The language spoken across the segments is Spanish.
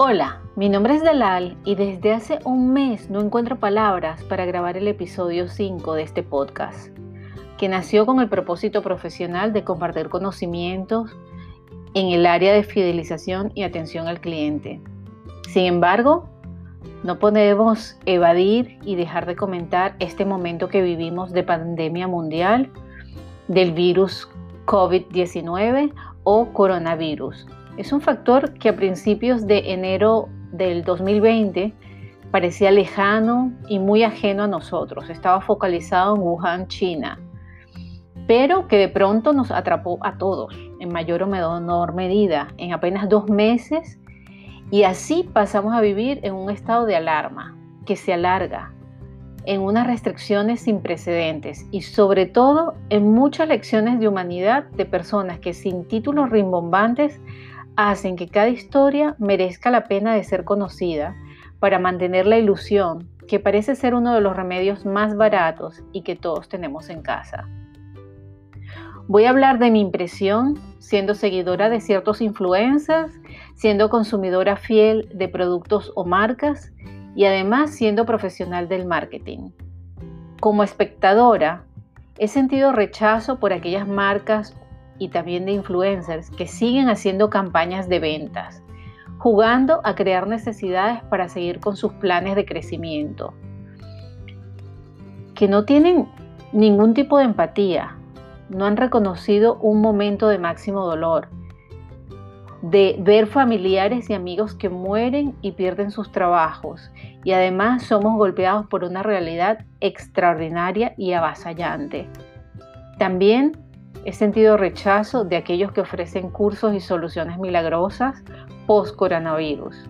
Hola, mi nombre es Dalal y desde hace un mes no encuentro palabras para grabar el episodio 5 de este podcast, que nació con el propósito profesional de compartir conocimientos en el área de fidelización y atención al cliente. Sin embargo, no podemos evadir y dejar de comentar este momento que vivimos de pandemia mundial del virus COVID-19 o coronavirus es un factor que a principios de enero del 2020 parecía lejano y muy ajeno a nosotros. Estaba focalizado en Wuhan, China, pero que de pronto nos atrapó a todos en mayor o menor medida en apenas dos meses y así pasamos a vivir en un estado de alarma que se alarga, en unas restricciones sin precedentes y sobre todo en muchas lecciones de humanidad de personas que sin títulos rimbombantes hacen que cada historia merezca la pena de ser conocida para mantener la ilusión que parece ser uno de los remedios más baratos y que todos tenemos en casa. Voy a hablar de mi impresión siendo seguidora de ciertos influencers, siendo consumidora fiel de productos o marcas y además siendo profesional del marketing. Como espectadora, he sentido rechazo por aquellas marcas y también de influencers que siguen haciendo campañas de ventas, jugando a crear necesidades para seguir con sus planes de crecimiento, que no tienen ningún tipo de empatía, no han reconocido un momento de máximo dolor, de ver familiares y amigos que mueren y pierden sus trabajos y además somos golpeados por una realidad extraordinaria y avasallante. También He sentido rechazo de aquellos que ofrecen cursos y soluciones milagrosas post-coronavirus.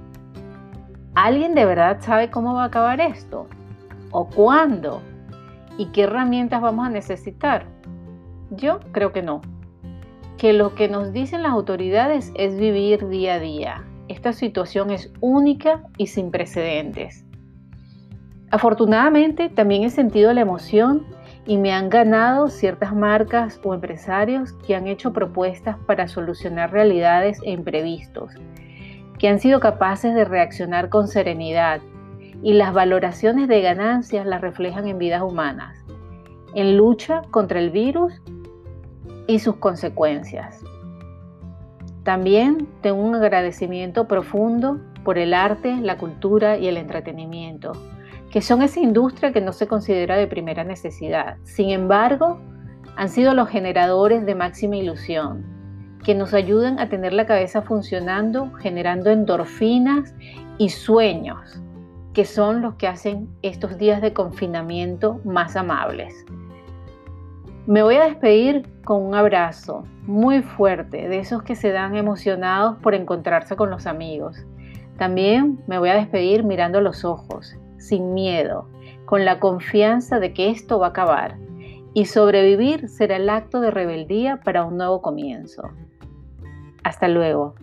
¿Alguien de verdad sabe cómo va a acabar esto? ¿O cuándo? ¿Y qué herramientas vamos a necesitar? Yo creo que no. Que lo que nos dicen las autoridades es vivir día a día. Esta situación es única y sin precedentes. Afortunadamente también he sentido la emoción y me han ganado ciertas marcas o empresarios que han hecho propuestas para solucionar realidades e imprevistos, que han sido capaces de reaccionar con serenidad y las valoraciones de ganancias las reflejan en vidas humanas, en lucha contra el virus y sus consecuencias. También tengo un agradecimiento profundo por el arte, la cultura y el entretenimiento que son esa industria que no se considera de primera necesidad. Sin embargo, han sido los generadores de máxima ilusión, que nos ayudan a tener la cabeza funcionando, generando endorfinas y sueños, que son los que hacen estos días de confinamiento más amables. Me voy a despedir con un abrazo muy fuerte de esos que se dan emocionados por encontrarse con los amigos. También me voy a despedir mirando los ojos sin miedo, con la confianza de que esto va a acabar, y sobrevivir será el acto de rebeldía para un nuevo comienzo. Hasta luego.